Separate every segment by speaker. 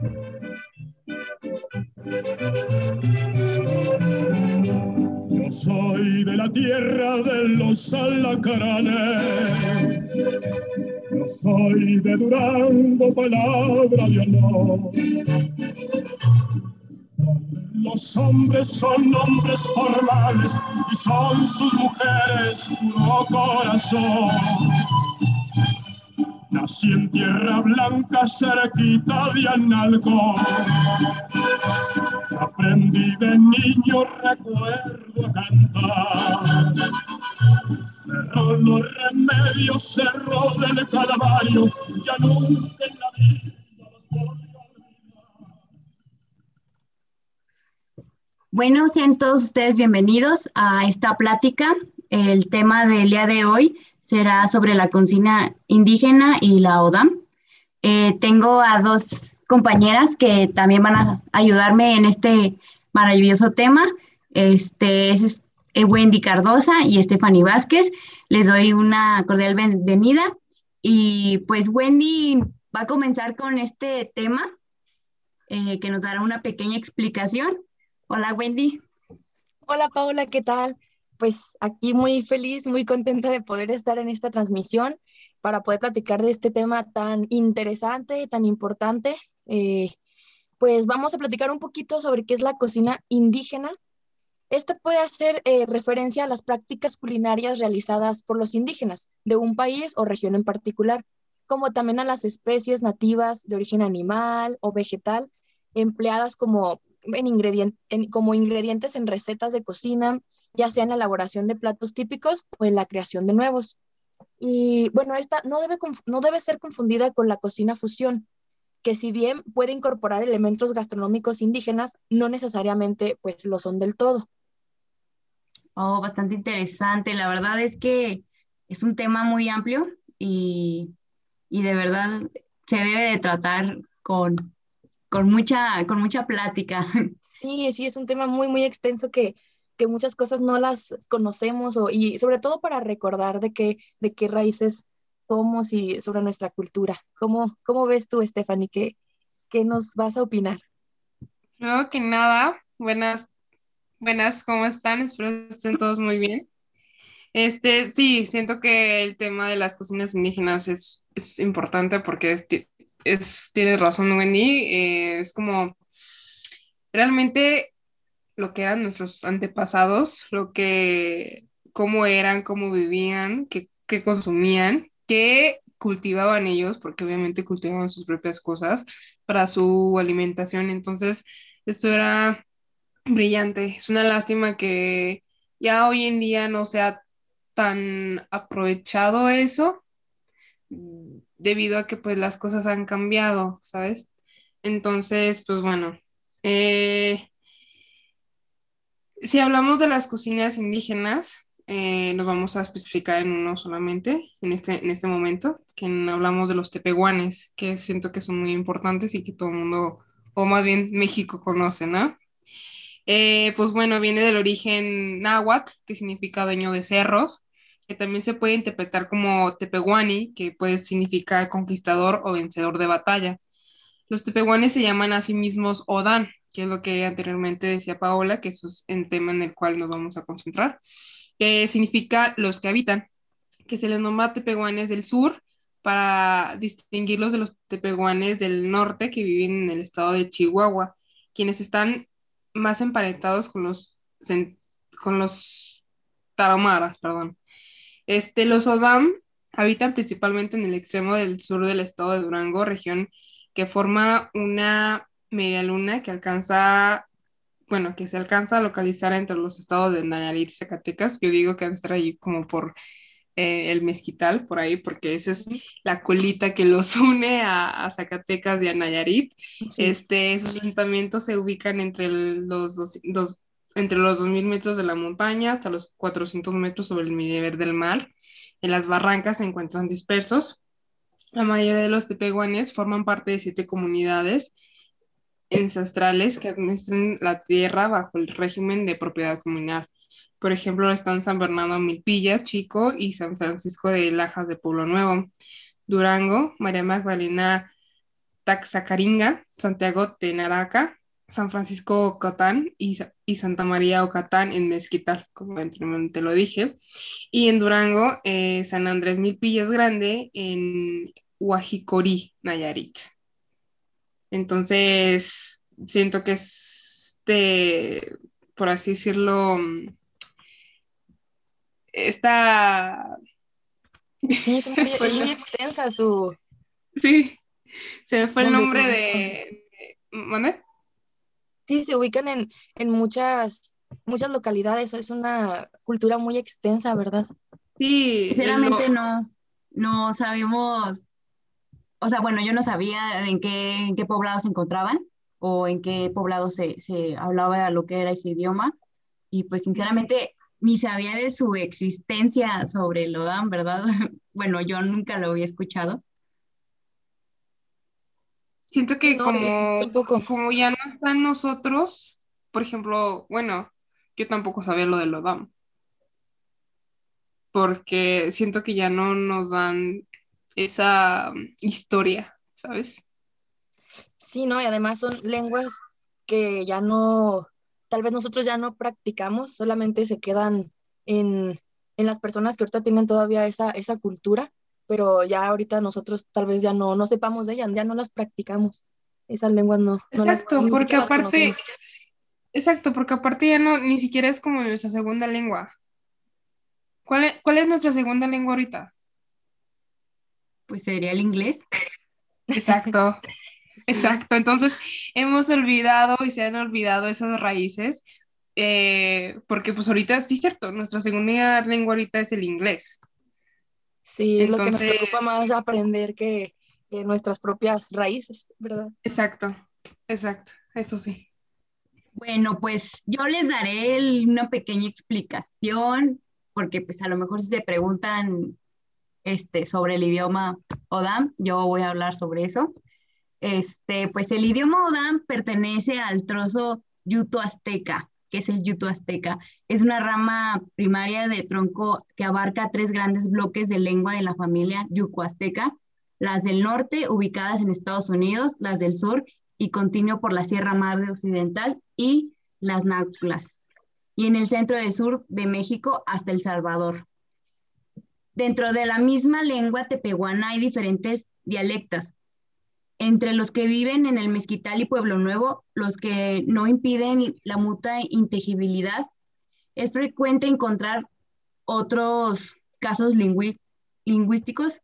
Speaker 1: Yo soy de la tierra de los alacaranes. Yo soy de Durango, palabra de honor. Los hombres son hombres formales y son sus mujeres puro corazón. Nací en tierra blanca cerquita de Analco. Aprendí de niño, recuerdo cantar. Cerró los remedios, cerró del calvario, ya nunca en la vida.
Speaker 2: Bueno, sean todos ustedes bienvenidos a esta plática. El tema del día de hoy será sobre la cocina indígena y la ODAM. Eh, tengo a dos compañeras que también van a ayudarme en este maravilloso tema. Este es Wendy Cardosa y Stephanie Vázquez. Les doy una cordial bienvenida. Y pues Wendy va a comenzar con este tema eh, que nos dará una pequeña explicación. Hola Wendy.
Speaker 3: Hola Paula, ¿qué tal? Pues aquí muy feliz, muy contenta de poder estar en esta transmisión para poder platicar de este tema tan interesante, tan importante. Eh, pues vamos a platicar un poquito sobre qué es la cocina indígena. Esta puede hacer eh, referencia a las prácticas culinarias realizadas por los indígenas de un país o región en particular, como también a las especies nativas de origen animal o vegetal empleadas como, en como ingredientes en recetas de cocina, ya sea en la elaboración de platos típicos o en la creación de nuevos. Y bueno, esta no debe, no debe ser confundida con la cocina fusión, que si bien puede incorporar elementos gastronómicos indígenas, no necesariamente pues lo son del todo.
Speaker 2: Oh, bastante interesante. La verdad es que es un tema muy amplio y, y de verdad se debe de tratar con, con, mucha, con mucha plática.
Speaker 3: Sí, sí, es un tema muy, muy extenso que, que muchas cosas no las conocemos o, y sobre todo para recordar de qué, de qué raíces somos y sobre nuestra cultura. ¿Cómo, cómo ves tú, Stephanie? ¿Qué, ¿Qué nos vas a opinar?
Speaker 4: Primero que nada, buenas, buenas, ¿cómo están? Espero que estén todos muy bien. Este, sí, siento que el tema de las cocinas indígenas es, es importante porque es, es, tienes razón, Wendy, eh, es como realmente lo que eran nuestros antepasados, lo que, cómo eran, cómo vivían, qué, qué consumían, qué cultivaban ellos, porque obviamente cultivaban sus propias cosas para su alimentación. Entonces, esto era brillante. Es una lástima que ya hoy en día no sea tan aprovechado eso, debido a que pues las cosas han cambiado, ¿sabes? Entonces, pues bueno, eh, si hablamos de las cocinas indígenas, eh, nos vamos a especificar en uno solamente en este, en este momento, que hablamos de los tepehuanes, que siento que son muy importantes y que todo el mundo, o más bien México, conoce, ¿no? Eh, pues bueno, viene del origen náhuatl, que significa dueño de cerros, que también se puede interpretar como tepehuani, que puede significar conquistador o vencedor de batalla. Los tepehuanes se llaman a sí mismos Odan, que es lo que anteriormente decía Paola, que eso es el tema en el cual nos vamos a concentrar, que significa los que habitan, que se les nombra tepehuanes del sur para distinguirlos de los tepehuanes del norte que viven en el estado de Chihuahua, quienes están más emparentados con los, con los tarahumaras, perdón. Este, los Odam habitan principalmente en el extremo del sur del estado de Durango, región que forma una media luna que alcanza, bueno, que se alcanza a localizar entre los estados de Nayarit y Zacatecas. Yo digo que estar ahí como por eh, el mezquital, por ahí, porque esa es la colita que los une a, Zacatecas y a Nayarit. Este, esos asentamientos se ubican entre los dos, entre los 2.000 metros de la montaña hasta los 400 metros sobre el nivel del mar. En las barrancas se encuentran dispersos. La mayoría de los tepehuanes forman parte de siete comunidades ancestrales que administran la tierra bajo el régimen de propiedad comunal. Por ejemplo, están San Bernardo Milpilla, Chico y San Francisco de Lajas de Pueblo Nuevo, Durango, María Magdalena Taxacaringa, Santiago Tenaraca, San Francisco Ocatán y, Santa María Ocatán en Mezquital, como anteriormente lo dije. Y en Durango, eh, San Andrés Milpillas Grande en Huajicorí, Nayarit. Entonces, siento que este, por así decirlo, esta...
Speaker 3: Sí, es muy, extensa su...
Speaker 4: Sí, se me fue el nombre de... ¿Mande?
Speaker 3: Sí, se ubican en, en muchas, muchas localidades, es una cultura muy extensa, ¿verdad?
Speaker 4: Sí.
Speaker 2: Sinceramente no, no sabemos, o sea, bueno, yo no sabía en qué, en qué poblados se encontraban o en qué poblado se, se hablaba lo que era ese idioma. Y pues sinceramente ni sabía de su existencia sobre el ODAM, ¿verdad? bueno, yo nunca lo había escuchado.
Speaker 4: Siento que como, como ya no están nosotros, por ejemplo, bueno, yo tampoco sabía lo del ODAM. Porque siento que ya no nos dan esa historia, ¿sabes?
Speaker 3: Sí, no, y además son lenguas que ya no, tal vez nosotros ya no practicamos, solamente se quedan en, las personas que ahorita tienen todavía esa, esa cultura, pero ya ahorita nosotros tal vez ya no, no sepamos de ellas, ya no las practicamos. Esas lenguas no.
Speaker 4: Exacto, porque aparte, exacto, porque aparte ya no, ni siquiera es como nuestra segunda lengua. ¿Cuál es, ¿Cuál es nuestra segunda lengua ahorita?
Speaker 2: Pues sería el inglés.
Speaker 4: Exacto. Exacto, entonces hemos olvidado y se han olvidado esas raíces, eh, porque pues ahorita sí es cierto, nuestra segunda lengua ahorita es el inglés.
Speaker 3: Sí, es lo que nos preocupa más aprender que, nuestras propias raíces, ¿verdad?
Speaker 4: Exacto, exacto, eso sí.
Speaker 2: Bueno, pues yo les daré una pequeña explicación, porque pues a lo mejor si se preguntan este, sobre el idioma Odam, yo voy a hablar sobre eso. Este, pues el idioma Odam pertenece al trozo yuto-azteca, que es el yuto azteca. Es una rama primaria de tronco que abarca tres grandes bloques de lengua de la familia yuco-azteca, las del norte ubicadas en Estados Unidos, las del sur y continuo por la Sierra Madre Occidental y las náhuatlas, y en el centro del sur de México hasta El Salvador. Dentro de la misma lengua tepehuana hay diferentes dialectos, entre los que viven en el Mezquital y Pueblo Nuevo, los que no impiden la mutua inteligibilidad, es frecuente encontrar otros casos lingüísticos,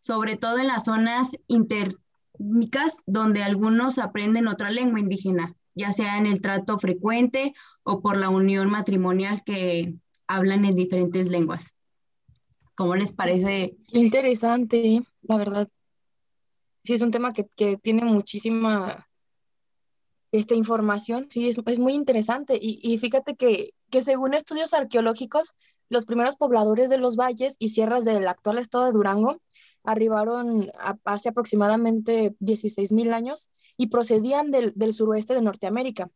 Speaker 2: sobre todo en las zonas intermicas donde algunos aprenden otra lengua indígena, ya sea en el trato frecuente o por la unión matrimonial que hablan en diferentes lenguas. ¿Cómo les parece?
Speaker 3: Interesante, la verdad sí es un tema que, tiene muchísima esta información, sí, es, muy interesante. Y, fíjate que, según estudios arqueológicos, los primeros pobladores de los valles y sierras del actual estado de Durango arribaron hace aproximadamente 16.000 años y procedían del, suroeste de Norteamérica.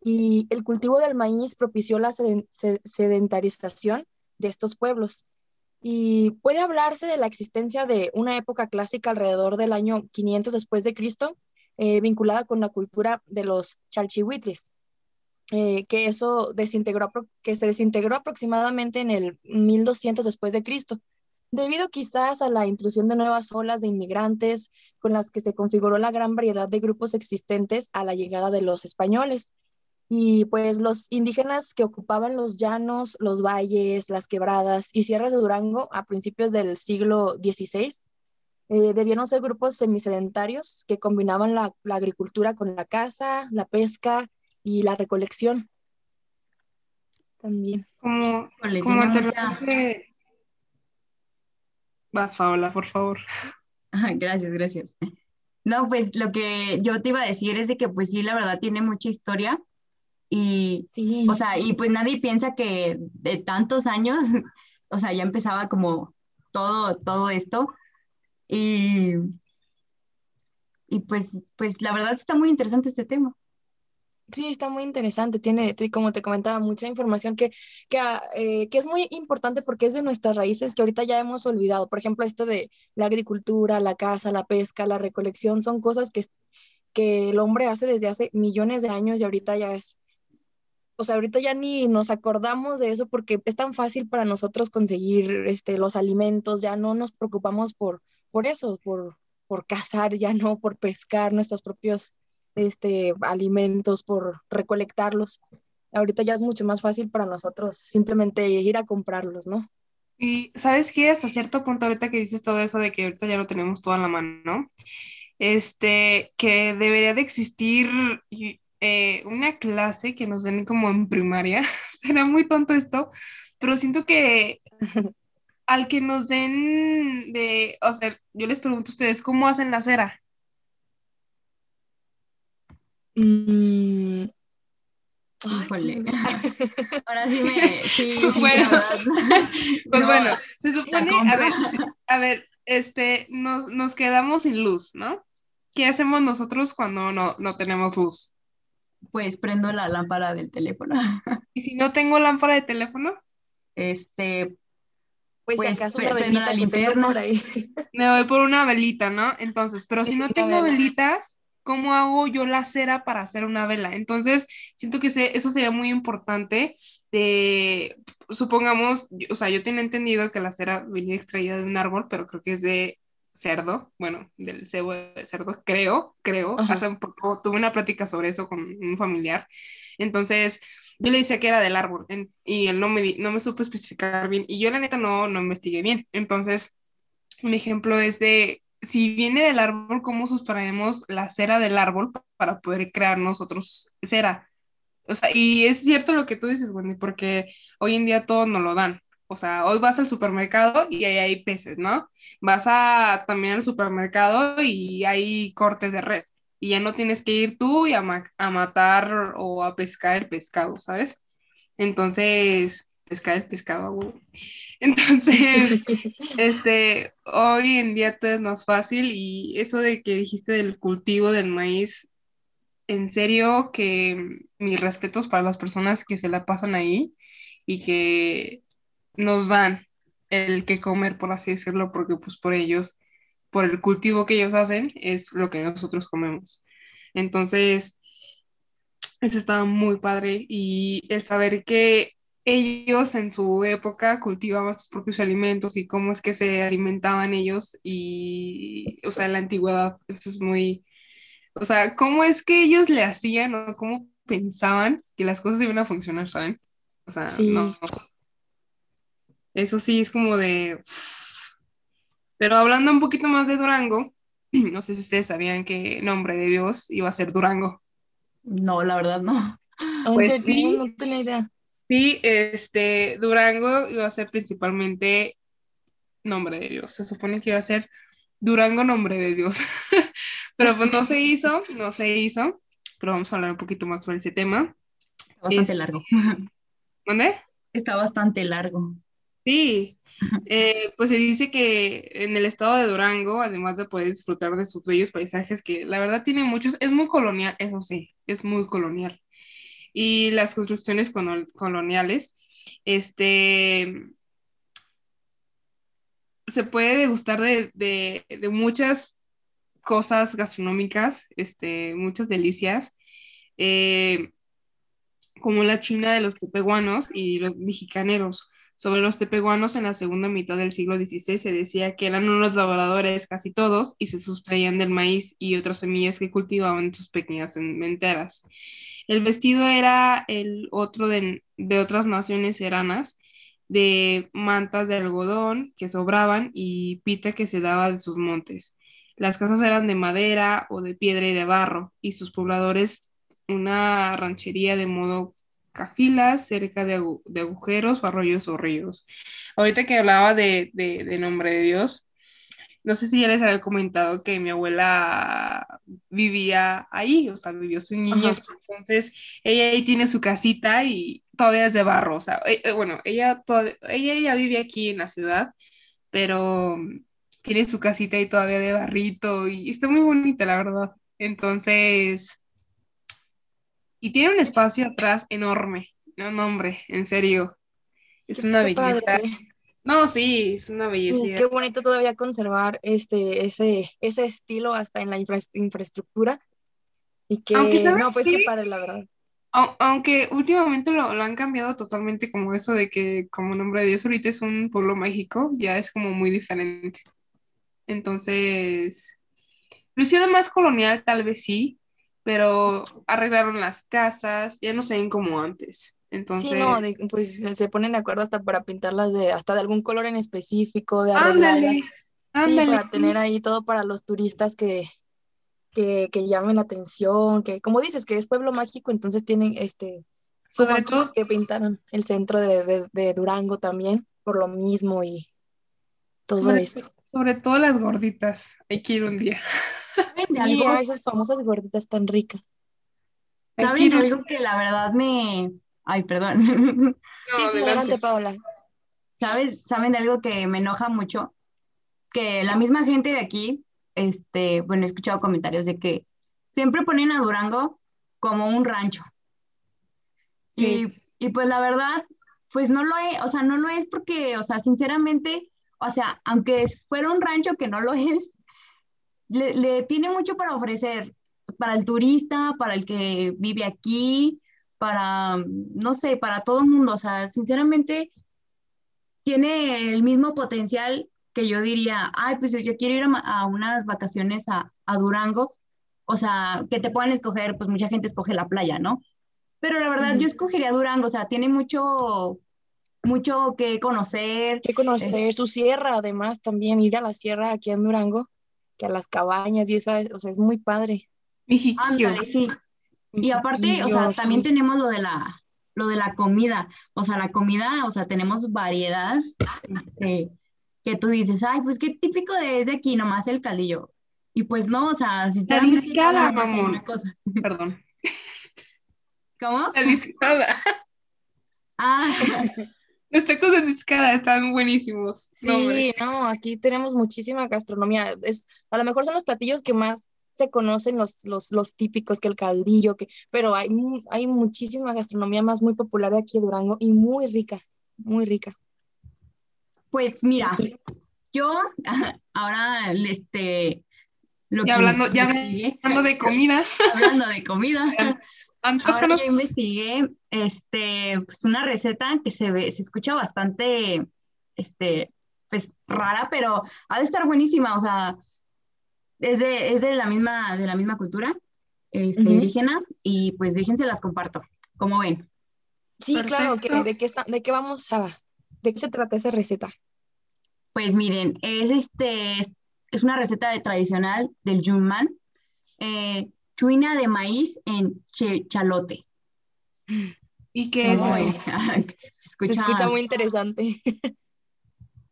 Speaker 3: Y el cultivo del maíz propició la sedentarización de estos pueblos. Y puede hablarse de la existencia de una época clásica alrededor del año 500 después de Cristo, eh, vinculada con la cultura de los chalchihuitles, eh, que eso desintegró, que se desintegró aproximadamente en el 1200 después de Cristo, debido quizás a la intrusión de nuevas olas de inmigrantes con las que se configuró la gran variedad de grupos existentes a la llegada de los españoles. Y pues los indígenas que ocupaban los llanos, los valles, las quebradas y sierras de Durango a principios del siglo XVI eh, debieron ser grupos semisedentarios que combinaban la, agricultura con la caza, la pesca y la recolección. También.
Speaker 4: Como, como anteriormente... Vas, Paola, por favor.
Speaker 2: gracias, gracias. No, pues lo que yo te iba a decir es de que pues sí, la verdad tiene mucha historia y, sí. o sea, y pues nadie piensa que de tantos años, o sea, ya empezaba como todo, todo esto. Y, y pues, pues la verdad está muy interesante este tema.
Speaker 3: Sí, está muy interesante. Tiene, como te comentaba, mucha información que, que, ah, eh, que, es muy importante porque es de nuestras raíces que ahorita ya hemos olvidado. Por ejemplo, esto de la agricultura, la caza, la pesca, la recolección, son cosas que, que el hombre hace desde hace millones de años y ahorita ya es, o sea, ahorita ya ni nos acordamos de eso porque es tan fácil para nosotros conseguir este, los alimentos, ya no nos preocupamos por, por eso, por, por cazar, ya no por pescar nuestros propios este, alimentos, por recolectarlos. Ahorita ya es mucho más fácil para nosotros simplemente ir a comprarlos, ¿no?
Speaker 4: Y sabes qué, hasta cierto punto ahorita que dices todo eso de que ahorita ya lo tenemos todo a la mano, ¿no? Este, que debería de existir eh, una clase que nos den como en primaria. Será muy tonto esto, pero siento que al que nos den de, o sea, yo les pregunto a ustedes, ¿cómo hacen la cera?
Speaker 2: Mm. Ahora sí me. Sí,
Speaker 4: bueno, pues bueno, se supone, a ver, a ver, este, nos, nos, quedamos sin luz, ¿no? ¿Qué hacemos nosotros cuando no, no tenemos luz?
Speaker 2: Pues prendo la lámpara del teléfono.
Speaker 4: ¿Y si no tengo lámpara de teléfono?
Speaker 2: Este,
Speaker 3: pues, pues acaso una velita linterna por ahí.
Speaker 4: Me voy por una velita, ¿no? Entonces, pero si no tengo velitas, ¿cómo hago yo la cera para hacer una vela? Entonces, siento que eso sería muy importante de, supongamos, o sea, yo tenía entendido que la cera venía extraída de un árbol, pero creo que es de cerdo, bueno, del cebo de cerdo, creo, creo, hace un poco tuve una plática sobre eso con un familiar, entonces yo le decía que era del árbol y él no me, no me supo especificar bien y yo la neta no, no investigué bien, entonces mi ejemplo es de si viene del árbol, ¿cómo sustraemos la cera del árbol para poder crear nosotros cera? O sea, y es cierto lo que tú dices, Wendy, porque hoy en día todo nos lo dan. O sea, hoy vas al supermercado y ahí hay peces, ¿no? Vas a, también al supermercado y hay cortes de res. Y ya no tienes que ir tú y a, a matar o a pescar el pescado, ¿sabes? Entonces, pescar el pescado. Entonces, este, hoy en día todo es más fácil y eso de que dijiste del cultivo del maíz, en serio que mis respetos para las personas que se la pasan ahí y que nos dan el que comer, por así decirlo, porque pues por ellos, por el cultivo que ellos hacen, es lo que nosotros comemos. Entonces, eso estaba muy padre y el saber que ellos en su época cultivaban sus propios alimentos y cómo es que se alimentaban ellos y, o sea, en la antigüedad, eso es muy, o sea, cómo es que ellos le hacían o cómo pensaban que las cosas iban a funcionar, ¿saben? O sea, no. Eso sí es como de... Pero hablando un poquito más de Durango, no sé si ustedes sabían que nombre de Dios iba a ser Durango.
Speaker 2: No, la verdad no.
Speaker 3: Pues sí, no tenía idea.
Speaker 4: Sí, este, Durango iba a ser principalmente nombre de Dios. Se supone que iba a ser Durango nombre de Dios. pero pues no se hizo, no se hizo. Pero vamos a hablar un poquito más sobre ese tema.
Speaker 2: Está bastante largo.
Speaker 4: ¿Dónde?
Speaker 2: Está bastante largo.
Speaker 4: Sí, eh, pues se dice que en el estado de Durango, además de poder disfrutar de sus bellos paisajes, que la verdad tiene muchos, es muy colonial, eso sí, es muy colonial y las construcciones coloniales, este, se puede degustar de, de, muchas cosas gastronómicas, este, muchas delicias, eh, como la china de los tepehuanos y los mexicaneros. Sobre los tepehuanos en la segunda mitad del siglo XVI se decía que eran unos laboradores casi todos y se sustraían del maíz y otras semillas que cultivaban en sus pequeñas cementeras. El vestido era el otro de, otras naciones seranas, de mantas de algodón que sobraban y pita que se daba de sus montes. Las casas eran de madera o de piedra y de barro, y sus pobladores una ranchería de modo cafilas cerca de, agujeros, arroyos o ríos. Ahorita que hablaba de, de nombre de Dios, no sé si ya les había comentado que mi abuela vivía ahí, o sea, vivió su niñez. Entonces, ella ahí tiene su casita y todavía es de barro. O sea, eh, eh, bueno, ella, todavía, ella ya vive aquí en la ciudad, pero tiene su casita ahí todavía de barrito y está muy bonita, la verdad. Entonces, Y tiene un espacio atrás enorme. No, no, hombre, en serio. Es
Speaker 3: Qué
Speaker 4: una
Speaker 3: padre.
Speaker 4: belleza. No, sí, es una
Speaker 3: Sí,
Speaker 4: belleza.
Speaker 3: Qué bonito todavía conservar este, ese, ese estilo hasta en la infra- infraestructura. Y que,
Speaker 4: Aunque, ¿sabes
Speaker 3: no, pues qué
Speaker 4: qué?
Speaker 3: padre, la verdad.
Speaker 4: Au- Aunque últimamente lo, lo han cambiado totalmente como eso de que como nombre de Dios ahorita es un pueblo mágico, ya es como muy diferente. Entonces, lo hicieron más colonial, tal vez sí, pero arreglaron las casas, ya no se ven como antes.
Speaker 3: Sí,
Speaker 4: Entonces,
Speaker 3: no, de- pues se ponen de acuerdo hasta para pintarlas de, hasta de algún color en específico, de
Speaker 4: ándale,
Speaker 3: Sí, para
Speaker 4: sí.
Speaker 3: tener ahí todo para los turistas que, que, que llamen la atención, que como dices que es pueblo mágico, entonces tienen este,
Speaker 4: Sobre todo,
Speaker 3: que pintaron el centro de, de- de Durango también, por lo mismo y todo
Speaker 4: sobre,
Speaker 3: esto.
Speaker 4: Sobre todo las gorditas, hay que ir un día.
Speaker 2: ¿Saben de
Speaker 3: Sí,
Speaker 2: algo?
Speaker 3: a esas famosas gorditas tan ricas.
Speaker 4: Hay que
Speaker 2: ¿Saben
Speaker 4: ir
Speaker 2: de
Speaker 4: un-
Speaker 2: algo que la verdad me... Ay, perdón.
Speaker 4: No,
Speaker 3: Sí, sí,
Speaker 4: adelante.
Speaker 3: adelante, Paola.
Speaker 2: ¿Sabes? ¿Saben de algo que me enoja mucho? Que la misma gente de aquí, este, bueno, he escuchado comentarios de que siempre ponen a Durango como un rancho.
Speaker 4: Sí.
Speaker 2: Y, y pues la verdad, pues no lo es, o sea, no lo es porque, o sea, sinceramente, o sea, aunque fuera un rancho que no lo es, le, le tiene mucho para ofrecer para el turista, para el que vive aquí, para, no sé, para todo el mundo. O sea, sinceramente, tiene el mismo potencial que yo diría, ay, pues yo quiero ir a, unas vacaciones a, a Durango. O sea, que te puedan escoger, pues mucha gente escoge la playa, ¿no? Pero la verdad, yo escogería Durango, o sea, tiene mucho, mucho que conocer.
Speaker 3: que conocer su sierra, además, también ir a la sierra aquí en Durango, que a las cabañas y eso, es- o sea, es muy padre.
Speaker 4: Mijiquillo.
Speaker 2: Ándale, sí. Y aparte, o sea, también
Speaker 3: sí.
Speaker 2: tenemos lo de la, lo de la comida. O sea, la comida, o sea, tenemos variedad, este, que tú dices, ay, pues qué típico de, es de aquí, nomás el caldillo. Y pues no, o sea, más hay
Speaker 4: mamón.
Speaker 2: una cosa.
Speaker 4: Perdón.
Speaker 2: ¿Cómo?
Speaker 4: La discada.
Speaker 2: Ah,
Speaker 4: Los tacos de discada están buenísimos.
Speaker 3: Sí,
Speaker 4: No,
Speaker 3: aquí tenemos muchísima gastronomía. Es, a lo mejor son los platillos que más se conocen, los, los, los típicos, que el caldillo, que, pero hay, hay muchísima gastronomía más muy popular de aquí de Durango y muy rica, muy rica.
Speaker 2: pues mira, yo ahora, este, lo
Speaker 4: Y
Speaker 2: que
Speaker 4: hablando, ya hablando de comida,
Speaker 2: hablando de comida. Ahora yo investigué este, pues una receta que se ve, se escucha bastante, este, pues rara, pero ha de estar buenísima, o sea, es de, es de la misma, de la misma cultura, este, indígena, y pues déjense las comparto, como ven.
Speaker 3: Sí, claro, que. ¿de qué está, de qué vamos a, de qué se trata esa receta?
Speaker 2: Pues miren, es este, es, es una receta de- tradicional del Yunman, eh, chuina de maíz en chalote.
Speaker 4: ¿Y qué es
Speaker 2: ¿Cómo
Speaker 4: eso?
Speaker 2: Se
Speaker 3: Se escucha muy interesante.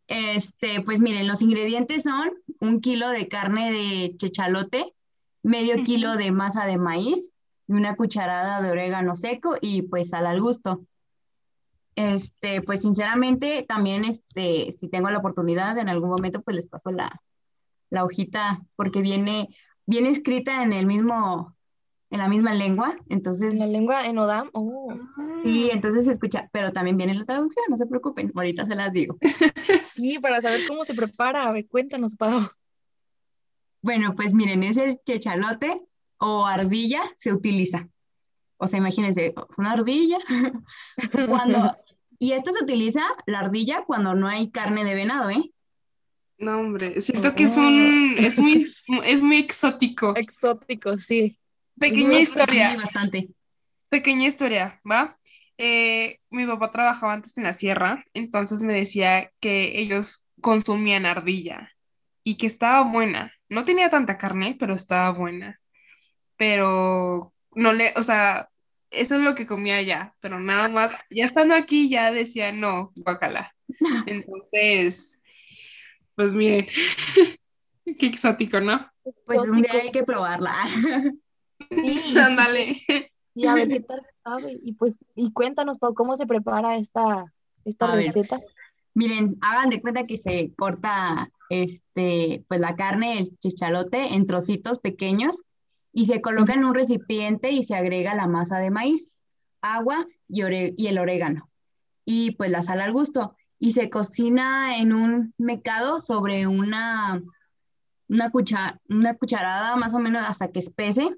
Speaker 2: Este, pues miren, los ingredientes son un kilo de carne de chechalote, medio kilo de masa de maíz y una cucharada de orégano seco y pues sal al gusto. Este, pues sinceramente también, este, si tengo la oportunidad en algún momento, pues les paso la, la hojita porque viene, viene escrita en el mismo, en la misma lengua, entonces
Speaker 3: En la lengua en Odam, oh,
Speaker 2: sí, entonces se escucha, pero también viene la traducción, no se preocupen, ahorita se las digo.
Speaker 3: sí, para saber cómo se prepara. A ver, cuéntanos, Pau.
Speaker 2: Bueno, pues miren, es el chechalote o ardilla se utiliza. O sea, imagínense, una ardilla. Cuando, y esto se utiliza, la ardilla, cuando no hay carne de venado, ¿eh?
Speaker 4: No, hombre, siento que es un, es muy, es muy exótico.
Speaker 3: Exótico, sí.
Speaker 4: Pequeña historia,
Speaker 2: Sí, bastante.
Speaker 4: pequeña historia, ¿va? Eh, mi papá trabajaba antes en la sierra, entonces me decía que ellos consumían ardilla y que estaba buena. No tenía tanta carne, pero estaba buena. Pero no le, o sea, eso es lo que comía allá, pero nada más, ya estando aquí ya decía, no, guacala. Entonces, pues miren, qué exótico, ¿no?
Speaker 2: Pues un día hay que probarla.
Speaker 3: Sí,
Speaker 4: Ándale.
Speaker 3: y a ver qué tal sabe. Y pues, y cuéntanos, Pau, cómo se prepara esta, esta
Speaker 2: A ver,
Speaker 3: receta.
Speaker 2: Miren, hagan de cuenta que se corta este, pues la carne, el chichalote en trocitos pequeños y se coloca en un recipiente y se agrega la masa de maíz, agua y, y el orégano y pues la sal al gusto y se cocina en un mecado sobre una, una, una cucharada más o menos hasta que espese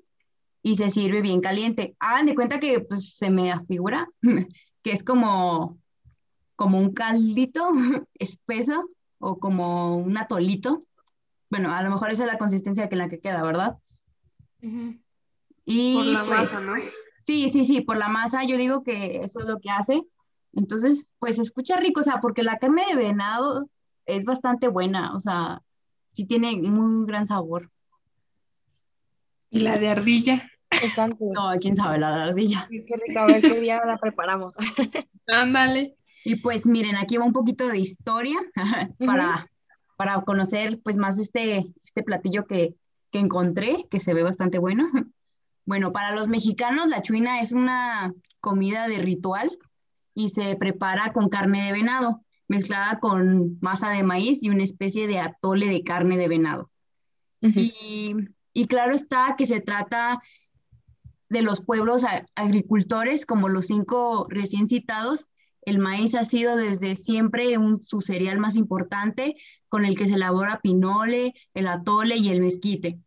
Speaker 2: y se sirve bien caliente. Hagan de cuenta que pues, se me afigura que es como, como un caldito espeso o como un atolito. Bueno, a lo mejor esa es la consistencia que en la que queda, ¿verdad?
Speaker 4: Y por la pues, masa, ¿no?
Speaker 2: Sí, sí, sí, por la masa yo digo que eso es lo que hace. Entonces, pues escucha rico, o sea, porque la carne de venado es bastante buena, o sea, sí tiene muy gran sabor.
Speaker 4: ¿Y la de ardilla?
Speaker 2: No, quién sabe la de ardilla.
Speaker 3: Qué rico, a ver qué día la preparamos.
Speaker 4: Ándale.
Speaker 2: Y pues miren, aquí va un poquito de historia para, para conocer pues más este, este platillo que, que encontré, que se ve bastante bueno. Bueno, para los mexicanos la chuina es una comida de ritual y se prepara con carne de venado, mezclada con masa de maíz y una especie de atole de carne de venado. y, y, claro está que se trata de los pueblos agricultores, como los cinco recién citados. El maíz ha sido desde siempre un, su cereal más importante, con el que se elabora pinole, el atole y el mezquite.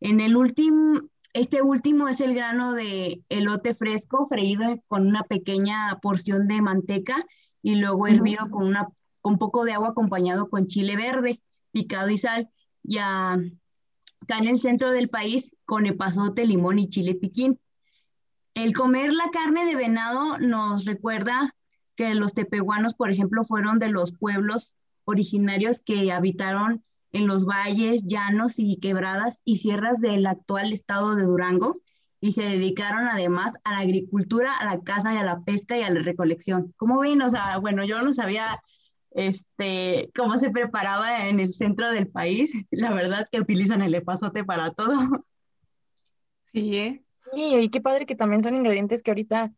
Speaker 2: En el último, este último es el grano de elote fresco, freído con una pequeña porción de manteca y luego hervido con, una, con poco de agua acompañado con chile verde, picado y sal. Ya acá en el centro del país con epazote, limón y chile piquín. El comer la carne de venado nos recuerda que los tepehuanos, por ejemplo, fueron de los pueblos originarios que habitaron en los valles, llanos y quebradas y sierras del actual estado de Durango y se dedicaron además a la agricultura, a la caza y a la pesca y a la recolección. ¿Cómo ven? O sea, bueno, yo no sabía este, cómo se preparaba en el centro del país. La verdad que utilizan el epazote para todo.
Speaker 4: Sí, ¿eh?
Speaker 3: Sí, y qué padre que también son ingredientes que ahorita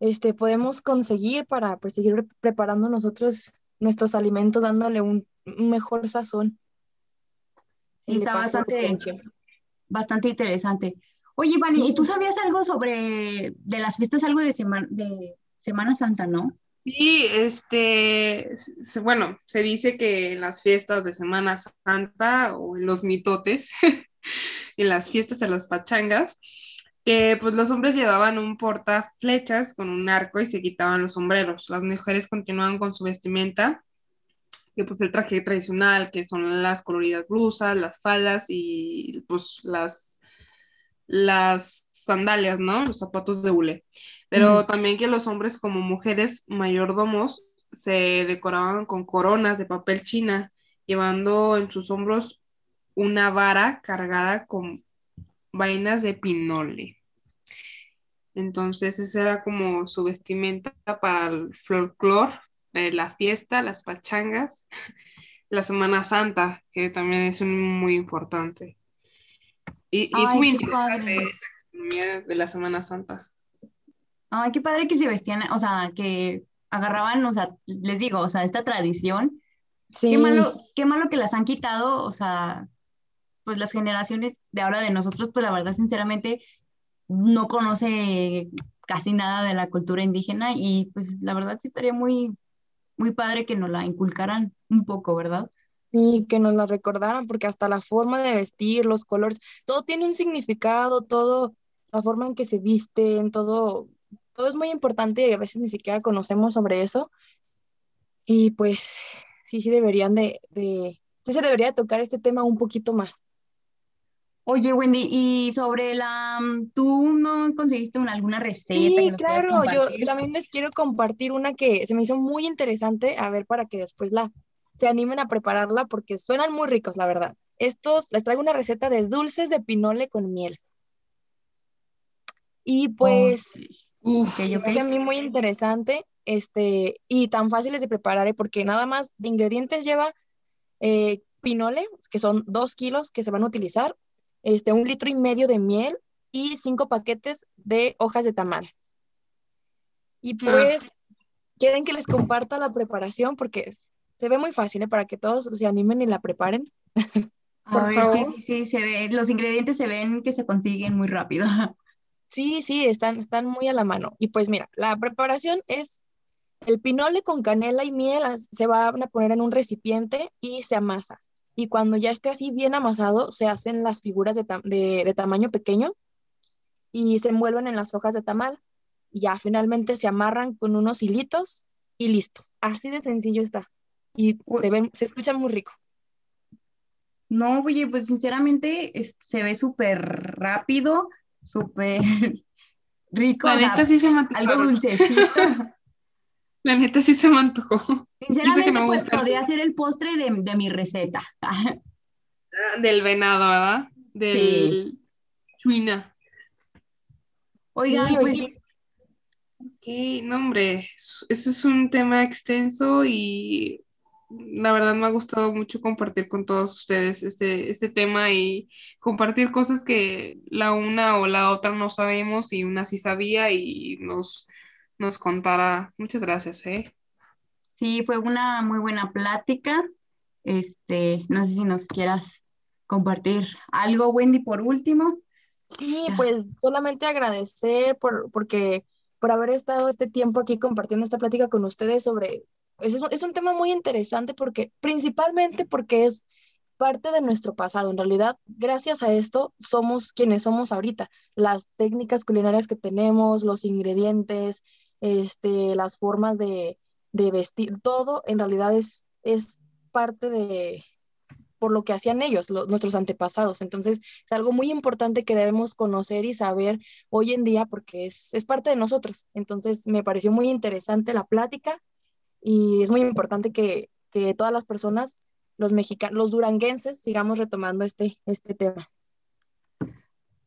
Speaker 3: este, podemos conseguir para pues seguir preparando nosotros nuestros alimentos, dándole un mejor sazón.
Speaker 2: Sí, está bastante, bastante interesante. Oye, Fanny, ¿y tú sabías algo sobre de las fiestas, algo de, de Semana Santa, no?
Speaker 4: Sí, este, bueno, se dice que en las fiestas de Semana Santa o en los mitotes, en las fiestas de las pachangas, que pues los hombres llevaban un porta flechas con un arco y se quitaban los sombreros. Las mujeres continuaban con su vestimenta que pues el traje tradicional, que son las coloridas blusas, las faldas y pues las, las sandalias, ¿no? Los zapatos de hule. Pero también que los hombres como mujeres mayordomos se decoraban con coronas de papel china, llevando en sus hombros una vara cargada con vainas de pinole. Entonces, esa era como su vestimenta para el folclore eh, la fiesta, las pachangas, la Semana Santa, que también es muy importante. Y, es muy interesante la gastronomía de la Semana Santa.
Speaker 2: Ay, qué padre que se vestían, o sea, que agarraban, o sea, les digo, o sea, esta tradición. Qué malo, qué malo que las han quitado, o sea, pues las generaciones de ahora de nosotros, pues la verdad, sinceramente, no conoce casi nada de la cultura indígena y pues la verdad sí estaría muy, muy padre que nos la inculcaran un poco, ¿verdad?
Speaker 3: Sí, que nos la recordaran, porque hasta la forma de vestir, los colores, todo tiene un significado, todo, la forma en que se visten, todo, todo es muy importante y a veces ni siquiera conocemos sobre eso. Y pues sí, sí deberían de, de sí se debería tocar este tema un poquito más.
Speaker 2: Oye, Wendy, y sobre la, mm, ¿tú no conseguiste alguna receta?
Speaker 3: Sí, claro, yo también les quiero compartir una que se me hizo muy interesante, a ver, para que después la, se animen a prepararla, porque suenan muy ricos, la verdad. Estos, les traigo una receta de dulces de pinole con miel. Y pues, uf, a mí muy interesante, este, y tan fáciles de preparar, ¿eh? porque nada más de ingredientes lleva eh, pinole, que son dos kilos que se van a utilizar, este, un litro y medio de miel y cinco paquetes de hojas de tamal. Y ah. pues, quieren que les comparta la preparación porque se ve muy fácil ¿eh? para que todos se animen y la preparen.
Speaker 2: A ver, sí, sí, sí, se ve, los ingredientes se ven que se consiguen muy rápido.
Speaker 3: Sí, sí, están, están muy a la mano. Y pues mira, la preparación es el pinole con canela y miel, se van a poner en un recipiente y se amasa. Y cuando ya esté así bien amasado, se hacen las figuras de, de tamaño pequeño y se envuelven en las hojas de tamal. Y ya finalmente se amarran con unos hilitos y listo. Así de sencillo está. Y se, ven, se escucha muy rico.
Speaker 2: No, oye, pues sinceramente se ve súper rápido, súper rico.
Speaker 4: La neta sí se.
Speaker 2: Algo dulcecito.
Speaker 4: La neta sí se me antojó.
Speaker 2: Sinceramente, pues podría ser el postre de, mi receta.
Speaker 4: Ah, del venado, ¿verdad? Del chuina.
Speaker 2: Oigan, pues...
Speaker 4: Ok, no hombre, ese es un tema extenso y la verdad me ha gustado mucho compartir con todos ustedes este, este tema y compartir cosas que la una o la otra no sabemos y una sí sabía y nos, nos contara. Muchas gracias, ¿eh?
Speaker 2: Sí, fue una muy buena plática. Este, no sé si nos quieras compartir algo, Wendy, por último.
Speaker 3: Sí, pues solamente agradecer por, porque, por haber estado este tiempo aquí compartiendo esta plática con ustedes sobre es, un tema muy interesante porque, principalmente porque es parte de nuestro pasado. En realidad, gracias a esto, somos quienes somos ahorita. Las técnicas culinarias que tenemos, los ingredientes, este, las formas de, vestir, todo en realidad es, es parte de por lo que hacían ellos, nuestros antepasados. Entonces, es algo muy importante que debemos conocer y saber hoy en día porque es, es parte de nosotros. Entonces, me pareció muy interesante la plática y es muy importante que, que todas las personas, los mexicanos, los duranguenses, sigamos retomando este, este tema.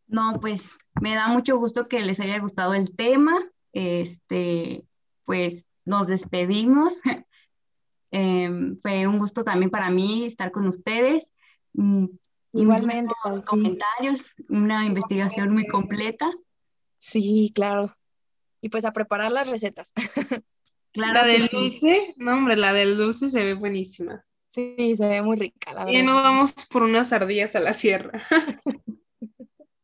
Speaker 2: No, pues me da mucho gusto que les haya gustado el tema. Este, pues nos despedimos. Em, fue un gusto también para mí estar con ustedes.
Speaker 3: Mm, Igualmente.
Speaker 2: Comentarios, una investigación muy completa.
Speaker 3: Sí, claro. Y pues a preparar las recetas.
Speaker 4: Claro la del dulce, no hombre, la del dulce se ve buenísima.
Speaker 3: Sí, se ve muy rica, la verdad.
Speaker 4: Y nos vamos por unas ardillas a la sierra.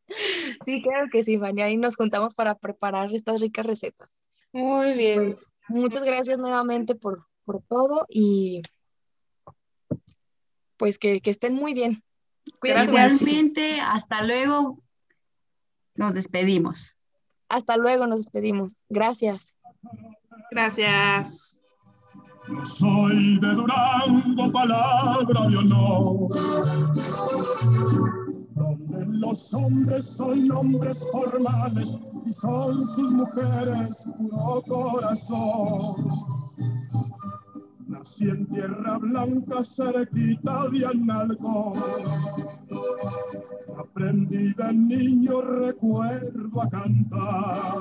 Speaker 3: sí, claro que sí, Vania. Ahí nos juntamos para preparar estas ricas recetas.
Speaker 4: Muy bien.
Speaker 3: Pues, muchas gracias nuevamente por, por todo y pues que, que estén muy bien.
Speaker 2: Cuídense. Igualmente, hasta luego. Nos despedimos.
Speaker 3: Hasta luego, nos despedimos. Gracias.
Speaker 4: Gracias.
Speaker 1: Yo soy de Durango, palabra de honor. Los hombres son hombres formales y son sus mujeres puro corazón. Nací en tierra blanca, cerquita de Analco. Aprendí de niño, recuerdo a cantar.